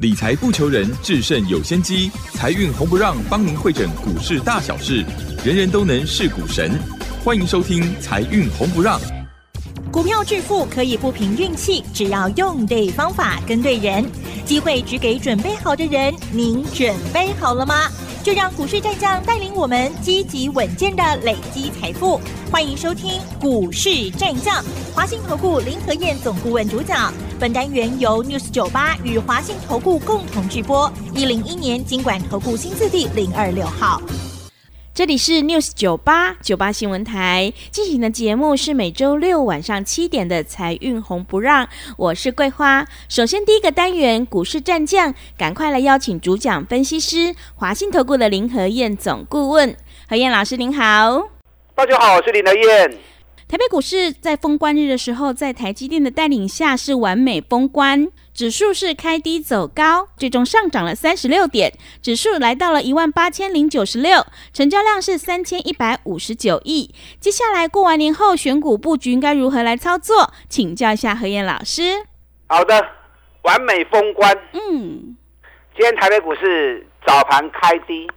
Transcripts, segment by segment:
理财不求人，制胜有先机。财运红不让，帮您会诊股市大小事，人人都能是股神。欢迎收听《财运红不让》。股票致富可以不凭运气，只要用对方法，跟对人，机会只给准备好的人。您准备好了吗？就让股市战将带领我们积极稳健的累积财富。欢迎收听股市战将，华信投顾林和燕总顾问主讲。本单元由 News 九八与华信投顾共同制播。一零一年经管投顾新字第零二六号。这里是 News 九八九八新闻台进行的节目是每周六晚上七点的财运红不让，我是桂花。首先第一个单元股市战将，赶快来邀请主讲分析师华信投顾的林和燕总顾问何燕老师您好，大家好，我是林和燕。台北股市在封关日的时候，在台积电的带领下是完美封关。指数是开低走高，最终上涨了三十六点，指数来到了一万八千零九十六，成交量是三千一百五十九亿。接下来过完年后选股布局应该如何来操作？请教一下何燕老师。好的，完美封关。嗯，今天台北股市早盘开低，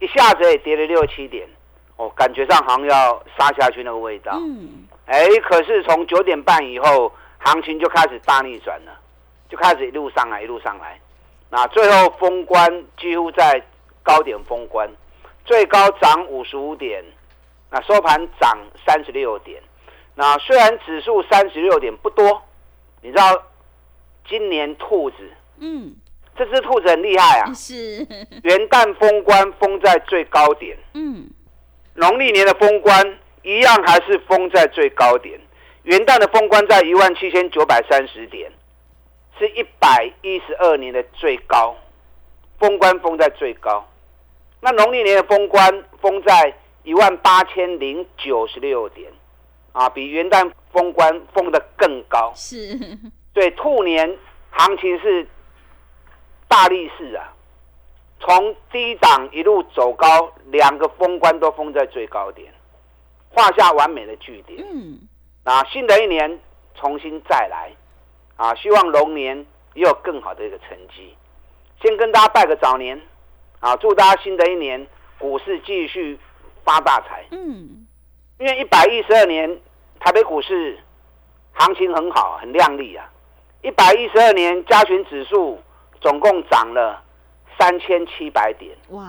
一下子也跌了六七点，哦，感觉上好像要杀下去那个味道。嗯，哎，可是从九点半以后，行情就开始大逆转了。就开始一路上来，一路上来，那最后封关几乎在高点封关，最高涨五十五点，那收盘涨三十六点。那虽然指数三十六点不多，你知道今年兔子，嗯，这只兔子很厉害啊，是元旦封关封在最高点，嗯，农历年的封关一样还是封在最高点，元旦的封关在一万七千九百三十点。是一百一十二年的最高，封关封在最高。那农历年的封关封在一万八千零九十六点，啊，比元旦封关封的更高。是，对，兔年行情是大力士啊，从低档一路走高，两个封关都封在最高点，画下完美的句点。嗯，那新的一年重新再来。啊，希望龙年也有更好的一个成绩。先跟大家拜个早年，啊，祝大家新的一年股市继续发大财。嗯，因为一百一十二年台北股市行情很好，很亮丽啊。一百一十二年加权指数总共涨了三千七百点。哇！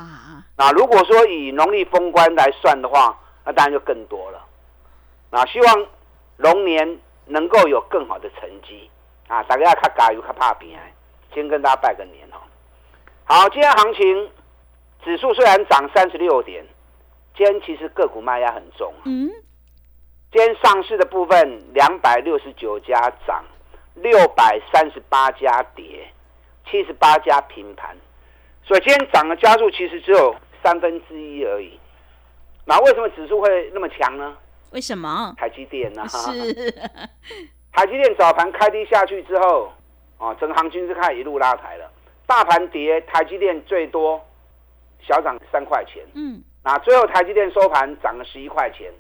那如果说以农历封关来算的话，那当然就更多了。那希望龙年能够有更好的成绩。啊，大家要卡加油，卡怕平安。先跟大家拜个年哦。好，今天行情指数虽然涨三十六点，今天其实个股卖压很重。嗯。今天上市的部分两百六十九家涨，六百三十八家跌，七十八家平盘。所以今天涨的加速其实只有三分之一而已。那为什么指数会那么强呢？为什么？台积电呢？是。台积电早盘开低下去之后，啊，整个行情是开始一路拉抬了。大盘跌，台积电最多小涨三块钱。嗯，那最后台积电收盘涨了十一块钱，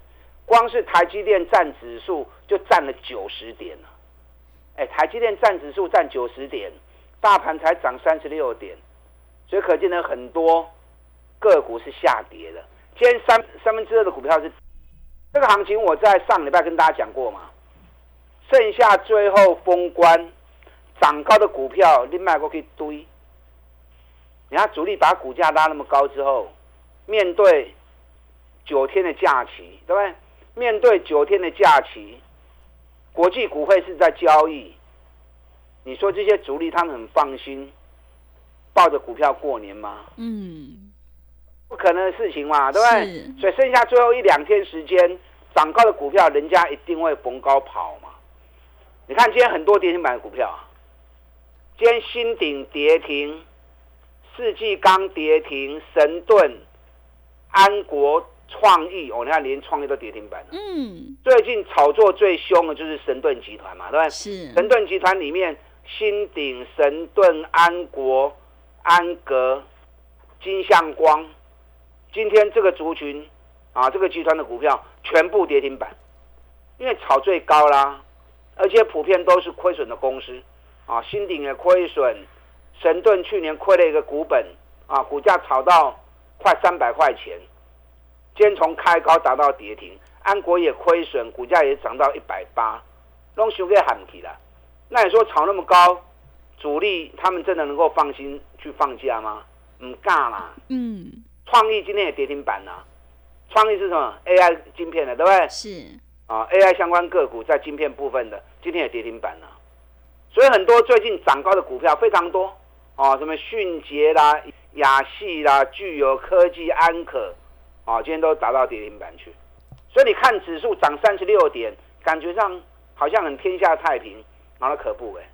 光是台积电占指数就占了九十点了。哎，台积电占指数占九十点，大盘才涨三十六点，所以可见呢很多个股是下跌的。今天三三分之二的股票是这个行情，我在上礼拜跟大家讲过嘛。剩下最后封关涨高的股票，你卖过去堆。你看主力把股价拉那么高之后，面对九天的假期，对不对？面对九天的假期，国际股会是在交易。你说这些主力他们很放心，抱着股票过年吗？嗯，不可能的事情嘛，对不对？所以剩下最后一两天时间，涨高的股票，人家一定会逢高跑嘛。你看今天很多跌停板的股票，今天新鼎跌停，世纪钢跌停，神盾、安国创意哦，你看连创意都跌停板嗯，最近炒作最凶的就是神盾集团嘛，对吧？是神盾集团里面，新鼎、神盾、安国、安格、金相光，今天这个族群啊，这个集团的股票全部跌停板，因为炒最高啦。而且普遍都是亏损的公司，啊，新鼎也亏损，神盾去年亏了一个股本啊，股价炒到快三百块钱，今天从开高达到跌停。安国也亏损，股价也涨到一百八，拢修给喊起了。那你说炒那么高，主力他们真的能够放心去放假吗？唔尬啦。嗯。创意今天也跌停板了。创意是什么？AI 晶片的，对不对？是。啊，AI 相关个股在晶片部分的，今天也跌停板了。所以很多最近涨高的股票非常多。啊，什么迅捷啦、亚细啦、具有科技、安可，啊，今天都打到跌停板去。所以你看指数涨三十六点，感觉上好像很天下太平，然后可不哎。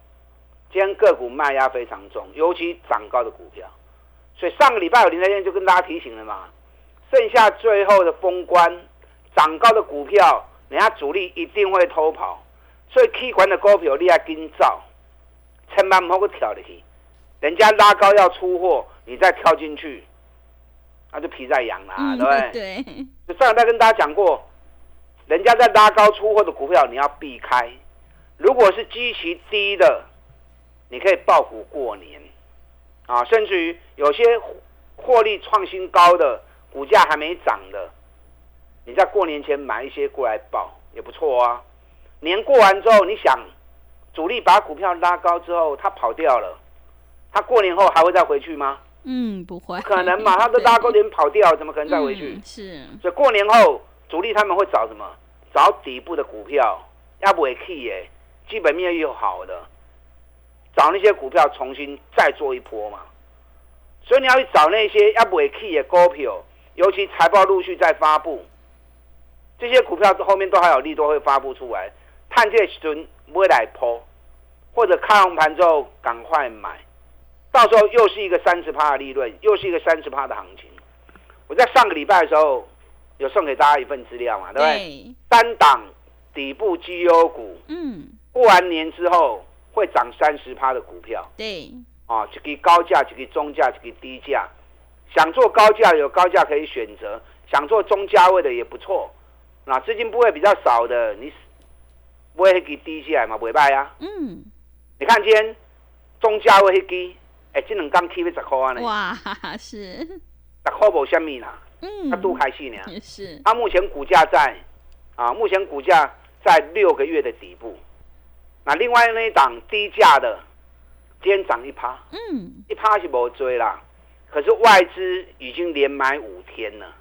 今天个股卖压非常重，尤其涨高的股票。所以上个礼拜有林台燕就跟大家提醒了嘛，剩下最后的封关，涨高的股票，人家主力一定会偷跑。所以 K 管的股票你要跟造，千万不好跳进去。人家拉高要出货，你再跳进去，那就皮在痒啦，对不对？对。上礼拜跟大家讲过。人家在拉高出货的股票，你要避开。如果是基期低的，你可以爆股过年，啊，甚至于有些获利创新高的股价还没涨的，你在过年前买一些过来爆也不错啊。年过完之后，你想主力把股票拉高之后，他跑掉了，他过年后还会再回去吗？嗯，不会，可能嘛？他都拉高点跑掉，怎么可能再回去？是，所以过年后主力他们会找什么？找底部的股票，要不会 key 耶，基本面又好的，找那些股票重新再做一波嘛。所以你要去找那些要不会 key 的股票，尤其财报陆续在发布，这些股票后面都还有利多会发布出来，探这时阵不会来抛，或者开红盘之后赶快买，到时候又是一个三十趴的利润，又是一个三十趴的行情。我在上个礼拜的时候。有送给大家一份资料嘛，对不对？单档底部绩优股，嗯，过完年之后会涨三十趴的股票，对，啊，一个高价，一个中价，一个低价，想做高价有高价可以选择，想做中价位的也不错。那资金不会比较少的，你不会给低下来嘛，不会败啊。嗯，你看今天中价位一低，哎，这两刚起要十块啊呢。哇，是十块无虾米啦。嗯，他都开心呢！也是。他目前股价在啊，目前股价在六个月的底部。那另外那一档低价的，今天涨一趴，嗯，一趴是无追啦。可是外资已经连买五天了，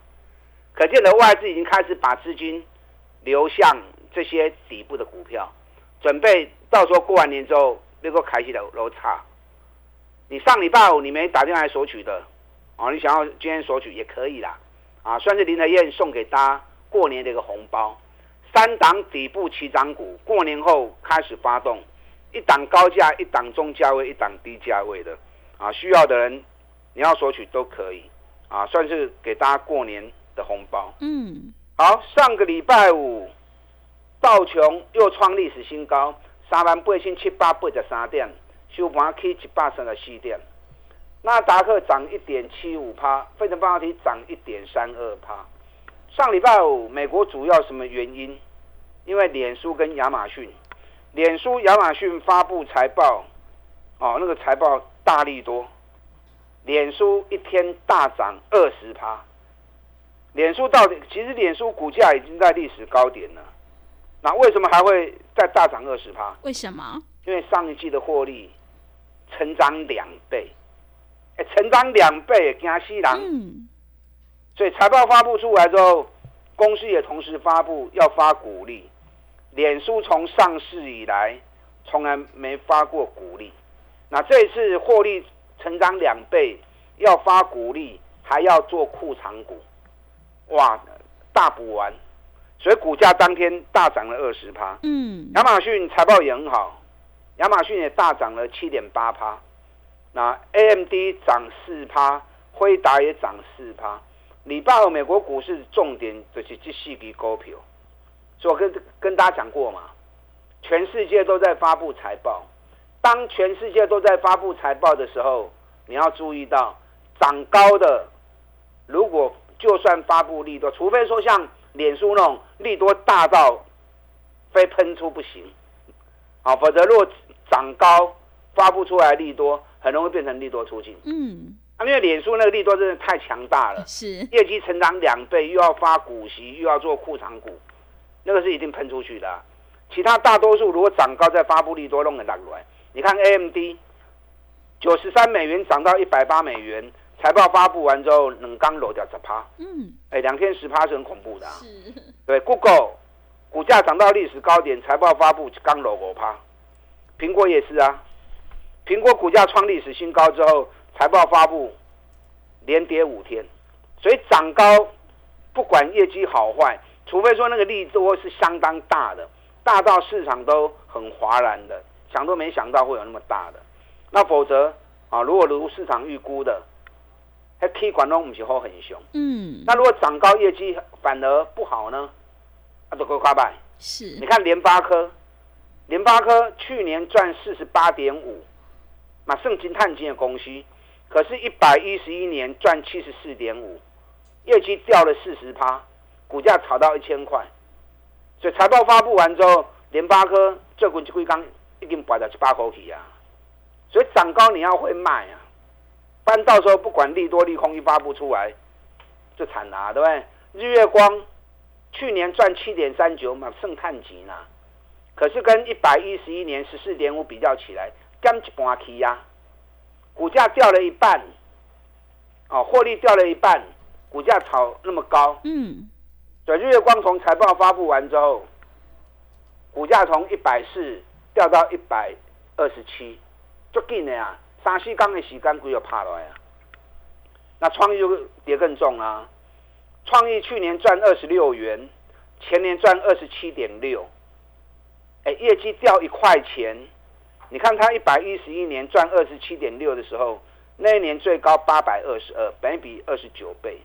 可见的外资已经开始把资金流向这些底部的股票，准备到时候过完年之后那个开始的楼差。你上礼拜五你没打电话来索取的，哦，你想要今天索取也可以啦。啊，算是林德燕送给大家过年的一个红包，三档底部起涨股，过年后开始发动，一档高价，一档中价位，一档低价位的，啊，需要的人你要索取都可以，啊，算是给大家过年的红包。嗯，好，上个礼拜五，道琼又创历史新高，三万八千七百八十三点，收盘起一百三十四点。纳达克涨一点七五趴，费城半导体涨一点三二趴。上礼拜五，美国主要什么原因？因为脸书跟亚马逊，脸书、亚马逊发布财报，哦，那个财报大力多，脸书一天大涨二十趴。脸书到底，其实脸书股价已经在历史高点了，那为什么还会再大涨二十趴？为什么？因为上一季的获利成长两倍。成长两倍，惊死人！嗯，所以财报发布出来之后，公司也同时发布要发股利。脸书从上市以来，从来没发过股利。那这次获利成长两倍，要发股利，还要做库藏股，哇，大补完，所以股价当天大涨了二十趴。嗯，亚马逊财报也很好，亚马逊也大涨了七点八趴。那 A M D 涨四趴，辉达也涨四趴。礼拜五美国股市重点就是这四支股票，所以我跟跟大家讲过嘛，全世界都在发布财报。当全世界都在发布财报的时候，你要注意到涨高的，如果就算发布利多，除非说像脸书那种利多大到非喷出不行，好，否则如果涨高发布出来利多。很容易变成利多出境。嗯，因为脸书那个利多真的太强大了，是业绩成长两倍，又要发股息，又要做库藏股，那个是一定喷出去的。其他大多数如果涨高再发布利多，弄个烂来。你看 AMD 九十三美元涨到一百八美元，财报发布完之后，冷刚落掉十趴。嗯，哎，两天十趴是很恐怖的。是，对，Google 股价涨到历史高点，财报发布刚落五趴。苹果也是啊，苹果股价创历史新高之后，财报发布连跌五天，所以涨高不管业绩好坏，除非说那个利多是相当大的。大到市场都很哗然的，想都没想到会有那么大的。那否则啊，如果如市场预估的，还 K 管东不是好很凶。嗯。那如果涨高业绩反而不好呢？啊，都够夸败。是。你看联发科，联发科去年赚四十八点五，马圣金碳金的公司，可是，一百一十一年赚七十四点五，业绩掉了四十趴，股价炒到一千块。所以财报发布完之后，联发科这股就会刚一定摆到七八口起啊。所以涨高你要会卖啊，不然到时候不管利多利空一发布出来，就惨了，对不对？日月光去年赚七点三九嘛，剩碳级呢，可是跟一百一十一年十四点五比较起来，降一半起呀，股价掉了一半，哦，获利掉了一半，股价炒那么高，嗯。日月光从财报发布完之后，股价从一百四掉到一百二十七，最近的啊！三四刚的时间，股又爬来啊。那创意就跌更重啊！创意去年赚二十六元，前年赚二十七点六，哎，业绩掉一块钱。你看它一百一十一年赚二十七点六的时候，那一年最高八百二十二，本比二十九倍。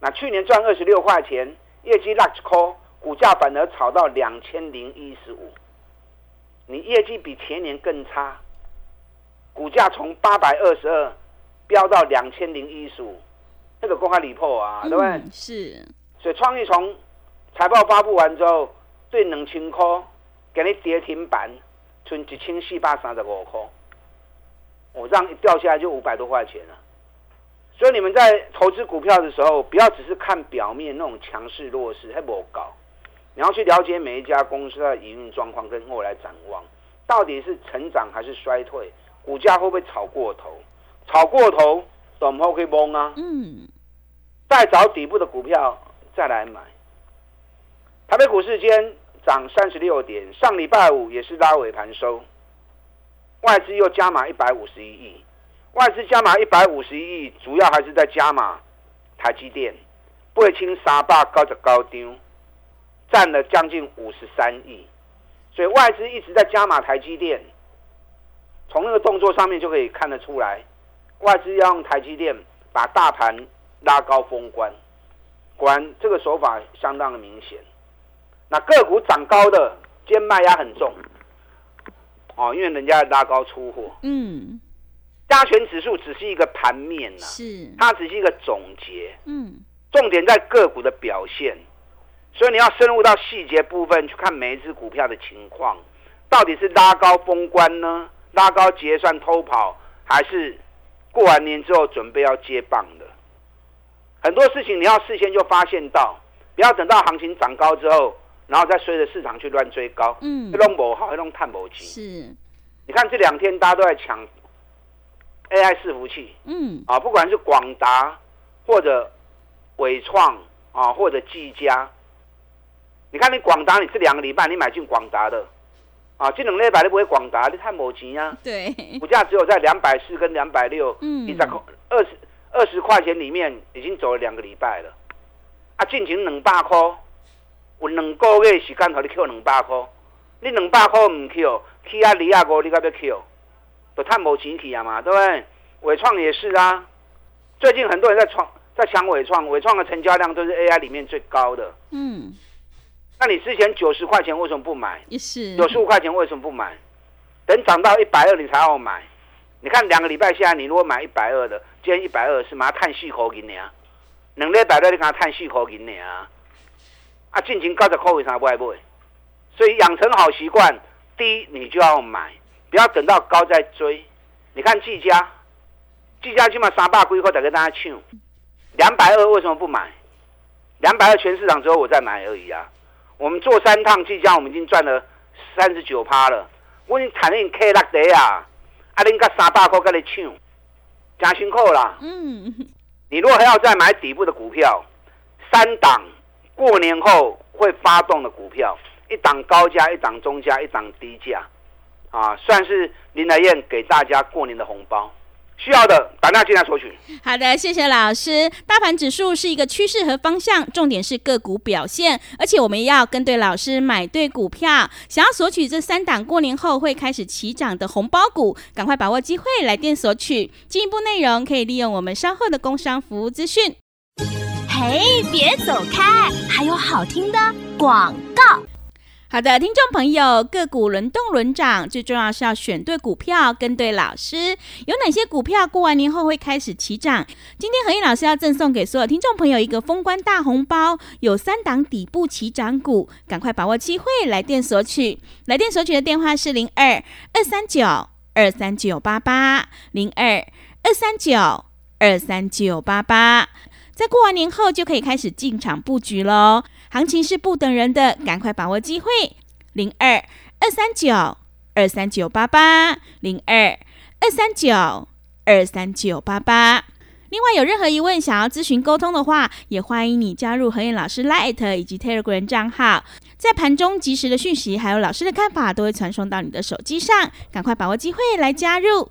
那去年赚二十六块钱。业绩 large call，股价反而炒到两千零一十五，你业绩比前年更差，股价从八百二十二飙到两千零一十五，这个公开离破啊，对不对？是。所以创意从财报发布完之后，对两千块给你跌停板，存一千四百三十五块，我这样一掉下来就五百多块钱了。所以你们在投资股票的时候，不要只是看表面那种强势弱势，还不搞。你要去了解每一家公司的营运状况跟未来展望，到底是成长还是衰退，股价会不会炒过头？炒过头，怎么会崩啊？嗯。再找底部的股票再来买。台北股市间涨三十六点，上礼拜五也是拉尾盘收，外资又加码一百五十一亿。外资加码一百五十亿，主要还是在加码台积电，八千三百高十高丢，占了将近五十三亿，所以外资一直在加码台积电。从那个动作上面就可以看得出来，外资要用台积电把大盘拉高封关，果然这个手法相当的明显。那个股涨高的，今天卖压很重，哦，因为人家拉高出货。嗯。加权指数只是一个盘面呐，是它只是一个总结，嗯，重点在个股的表现，所以你要深入到细节部分去看每一只股票的情况，到底是拉高封关呢，拉高结算偷跑，还是过完年之后准备要接棒的？很多事情你要事先就发现到，不要等到行情涨高之后，然后再随着市场去乱追高，嗯，这种不好，这种探不清。是，你看这两天大家都在抢。AI 伺服器，嗯，啊，不管是广达或者伟创啊，或者技嘉，你看你广达，你这两个礼拜你买进广达的，啊，这两礼拜你不会广达，你太没钱啊。对，股价只有在两百四跟两百六，嗯，一百块二十二十块钱里面已经走了两个礼拜了，啊，进前两百块，有两个月时间和你扣两百块，你两百块唔扣，去啊二啊五你该要 Q？有探某集体啊嘛，对不对？伟创也是啊。最近很多人在创，在抢伟创，伟创的成交量都是 AI 里面最高的。嗯。那你之前九十块钱为什么不买？也是。九十五块钱为什么不买？等涨到一百二你才要买。你看两个礼拜下来，你如果买一百二的，今天一百二是马上叹细口给你啊。两礼拜二你给他叹细口给你啊。啊，进行高的口为啥不爱买？所以养成好习惯，第一你就要买。不要等到高再追，你看技嘉，技嘉起码三百几块，再跟大家抢，两百二为什么不买？两百二全市场之后我再买而已啊。我们做三趟技嘉，我们已经赚了三十九趴了。我已经谈你 K 六的啊，啊，恁甲三百块跟你抢，加辛苦啦。嗯。你如果还要再买底部的股票，三档过年后会发动的股票，一档高价，一档中价，一档低价，啊，算是林来燕给大家过年的红包。需要的打电话进来索取。好的，谢谢老师。大盘指数是一个趋势和方向，重点是个股表现，而且我们要跟对老师，买对股票。想要索取这三档过年后会开始起涨的红包股，赶快把握机会来电索取。进一步内容可以利用我们稍后的工商服务资讯。嘿，别走开，还有好听的广告。好的，听众朋友，个股轮动轮涨，最重要是要选对股票，跟对老师。有哪些股票过完年后会开始起涨？今天何燕老师要赠送给所有听众朋友一个封关大红包，有三档底部起涨股，赶快把握机会来电索取。来电索取的电话是零二二三九二三九八八零二二三九二三九八八。在过完年后就可以开始进场布局喽，行情是不等人的，赶快把握机会。零二二三九二三九八八零二二三九二三九八八。另外有任何疑问想要咨询沟通的话，也欢迎你加入何燕老师 Light 以及 Telegram 账号，在盘中及时的讯息还有老师的看法都会传送到你的手机上，赶快把握机会来加入。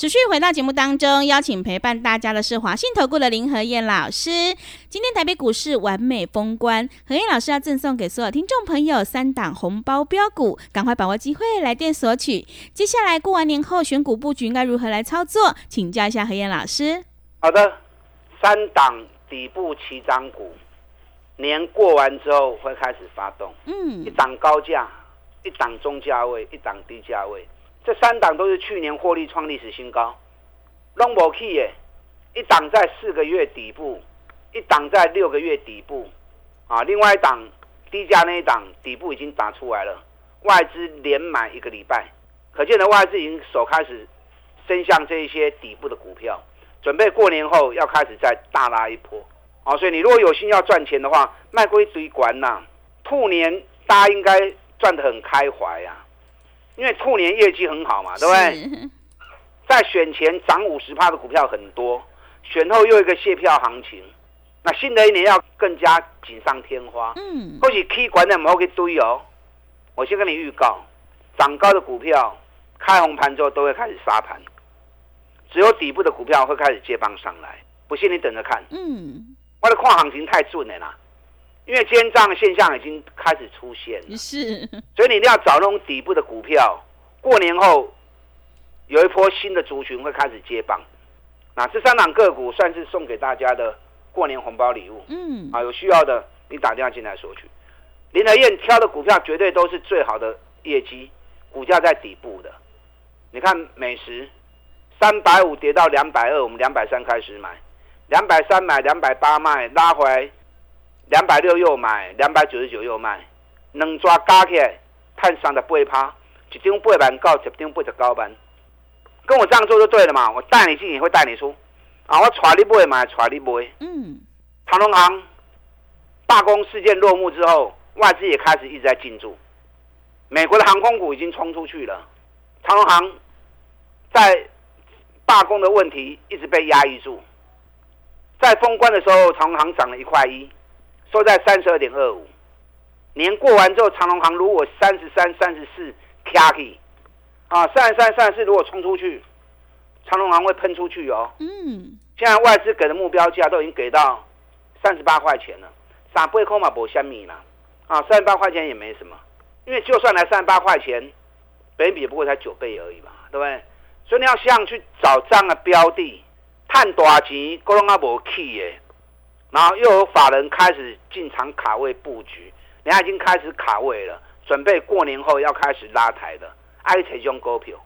持续回到节目当中，邀请陪伴大家的是华信投顾的林和燕老师。今天台北股市完美封关，何燕老师要赠送给所有听众朋友三档红包标股，赶快把握机会来电索取。接下来过完年后选股布局应该如何来操作？请教一下何燕老师。好的，三档底部起涨股，年过完之后会开始发动。嗯，一档高价，一档中价位，一档低价位。这三档都是去年获利创历史新高，long 不 key 耶，一档在四个月底部，一档在六个月底部，啊，另外一档低价那一档底部已经打出来了，外资连买一个礼拜，可见的外资已经手开始伸向这一些底部的股票，准备过年后要开始再大拉一波，啊，所以你如果有心要赚钱的话，卖归堆管呐，兔年大家应该赚得很开怀呀。因为兔年业绩很好嘛，对不对？在选前涨五十趴的股票很多，选后又一个卸票行情，那新的一年要更加锦上添花。嗯，或许 K 管的唔好去堆哦。我先跟你预告，涨高的股票开红盘之后都会开始杀盘，只有底部的股票会开始接棒上来。不信你等着看。嗯，我的跨行情太准了啦。因为奸账现象已经开始出现，是，所以你一定要找那种底部的股票。过年后有一波新的族群会开始接棒，那这三档个股算是送给大家的过年红包礼物。嗯，啊，有需要的你打电话进来索取。林德燕挑的股票绝对都是最好的业绩，股价在底部的。你看美食三百五跌到两百二，我们两百三开始买，两百三买，两百八卖，拉回来。两百六又买，两百九十九又卖，两抓加起来，探三十八趴，一张八万到一张八十九万，跟我这样做就对了嘛。我带你进也会带你出，啊，我带你买嘛，带你买。嗯。长隆行罢工事件落幕之后，外资也开始一直在进驻，美国的航空股已经冲出去了。长隆行在罢工的问题一直被压抑住，在封关的时候，长隆行涨了一块一。收在三十二点二五，年过完之后，长隆行如果三十三、三十四卡起，啊，三十三、三十四如果冲出去，长隆行会喷出去哦。嗯，现在外资给的目标价都已经给到三十八块钱了，三八块嘛，不虾米啦，啊，三十八块钱也没什么，因为就算来三十八块钱，本比不过才九倍而已嘛，对不对？所以你要想去找这样的标的，探大钱，各拢啊无去的，然后又有法人开始进场卡位布局，人家已经开始卡位了，准备过年后要开始拉抬的，爱这种股票。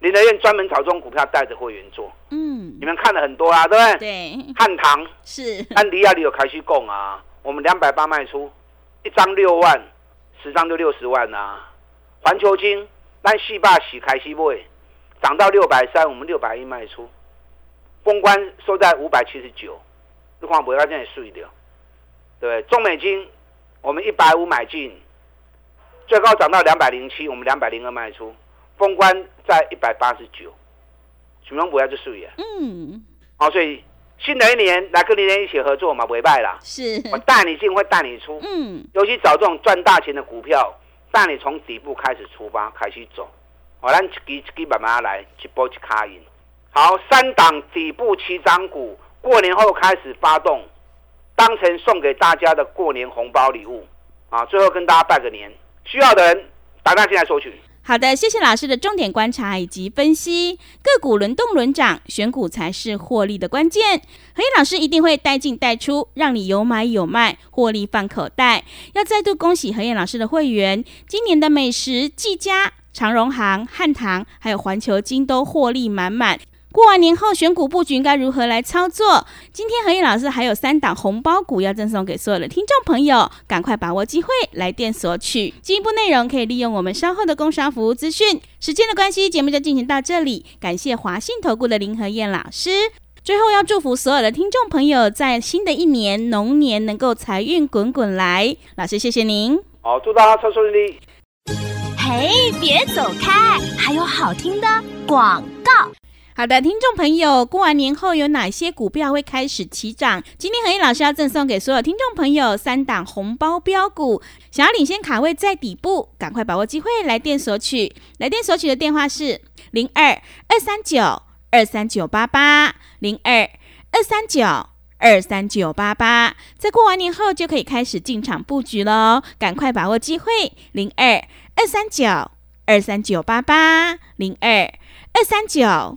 林德燕专门炒这种股票带着会员做，嗯，你们看了很多啊，对不对？对，汉唐是，安迪亚里有开始供啊，我们两百八卖出，一张六万，十张就六十万啊。环球金，但细霸洗开西买，涨到六百三，我们六百一卖出。公关收在五百七十九，日况不要这样碎掉，对不对？中美金，我们一百五买进，最高涨到两百零七，我们两百零二卖出。封关在一百八十九，许荣不要就输呀。嗯，好，所以新的一年来跟林天一起合作嘛，不败啦。是，我带你进，会带你出。嗯，尤其找这种赚大钱的股票，带你从底部开始出发，开始走。好，咱一支一慢慢来，一波一卡赢。好，三档底部七张股，过年后开始发动，当成送给大家的过年红包礼物。啊，最后跟大家拜个年，需要的人打电话进来索取。好的，谢谢老师的重点观察以及分析。个股轮动轮涨，选股才是获利的关键。何燕老师一定会带进带出，让你有买有卖，获利放口袋。要再度恭喜何燕老师的会员，今年的美食、技嘉、长荣行、汉唐还有环球金都获利满满。过完年后选股布局应该如何来操作？今天何燕老师还有三档红包股要赠送给所有的听众朋友，赶快把握机会来电索取。进一步内容可以利用我们稍后的工商服务资讯。时间的关系，节目就进行到这里。感谢华信投顾的林何燕老师。最后要祝福所有的听众朋友，在新的一年龙年能够财运滚滚来。老师，谢谢您。好，祝大家车顺利。嘿，别走开，还有好听的广告。好的，听众朋友，过完年后有哪些股票会开始起涨？今天何毅老师要赠送给所有听众朋友三档红包标股，想要领先卡位在底部，赶快把握机会来电索取。来电索取的电话是零二二三九二三九八八零二二三九二三九八八，在过完年后就可以开始进场布局喽，赶快把握机会零二二三九二三九八八零二二三九。